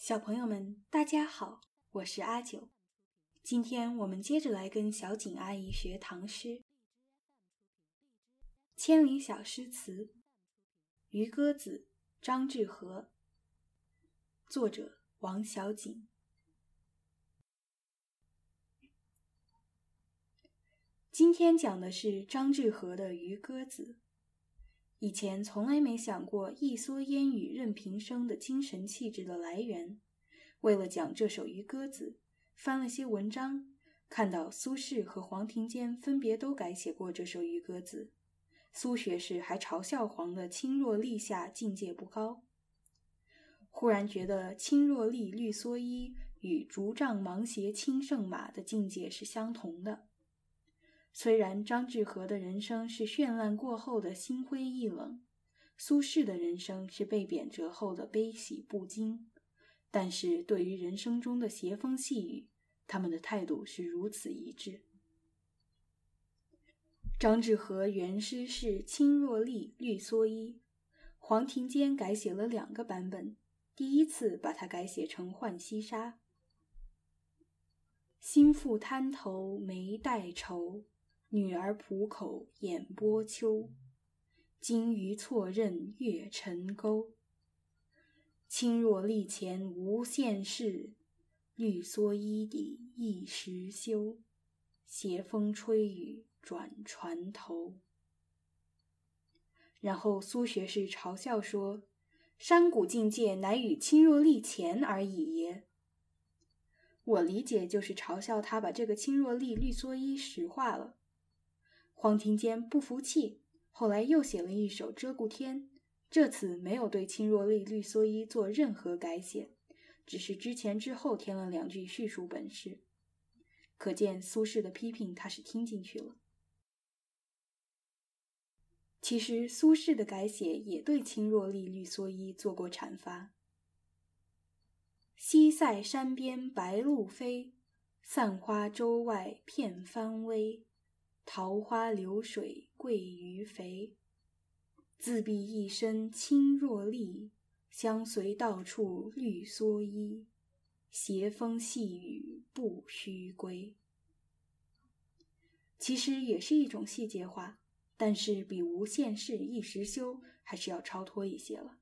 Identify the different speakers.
Speaker 1: 小朋友们，大家好，我是阿九。今天我们接着来跟小景阿姨学唐诗《千里小诗词》《渔歌子》，张志和。作者王小景。今天讲的是张志和的《渔歌子》。以前从来没想过一蓑烟雨任平生的精神气质的来源。为了讲这首渔歌子，翻了些文章，看到苏轼和黄庭坚分别都改写过这首渔歌子。苏学士还嘲笑黄的“青箬笠下境界不高”。忽然觉得“青箬笠，绿蓑衣”与“竹杖芒鞋轻胜马”的境界是相同的。虽然张志和的人生是绚烂过后的心灰意冷，苏轼的人生是被贬谪后的悲喜不惊，但是对于人生中的斜风细雨，他们的态度是如此一致。张志和原诗是“青箬笠，绿蓑衣”，黄庭坚改写了两个版本，第一次把它改写成《浣溪沙》：“心腹滩头眉带愁。”女儿浦口眼波秋，金鱼错认月沉钩。青箬笠前无限事，绿蓑衣底一时休。斜风吹雨转船头。然后苏学士嘲笑说：“山谷境界乃与青箬笠前而已耶？”我理解就是嘲笑他把这个青箬笠、绿蓑衣石化了。黄庭坚不服气，后来又写了一首《鹧鸪天》，这次没有对青箬笠、绿蓑衣做任何改写，只是之前之后添了两句叙述本事。可见苏轼的批评他是听进去了。其实苏轼的改写也对青箬笠、绿蓑衣做过阐发：“西塞山边白鹭飞，散花洲外片帆微。”桃花流水鳜鱼肥，自闭一身轻若笠，相随到处绿蓑衣。斜风细雨不须归。其实也是一种细节化，但是比无限事一时休还是要超脱一些了。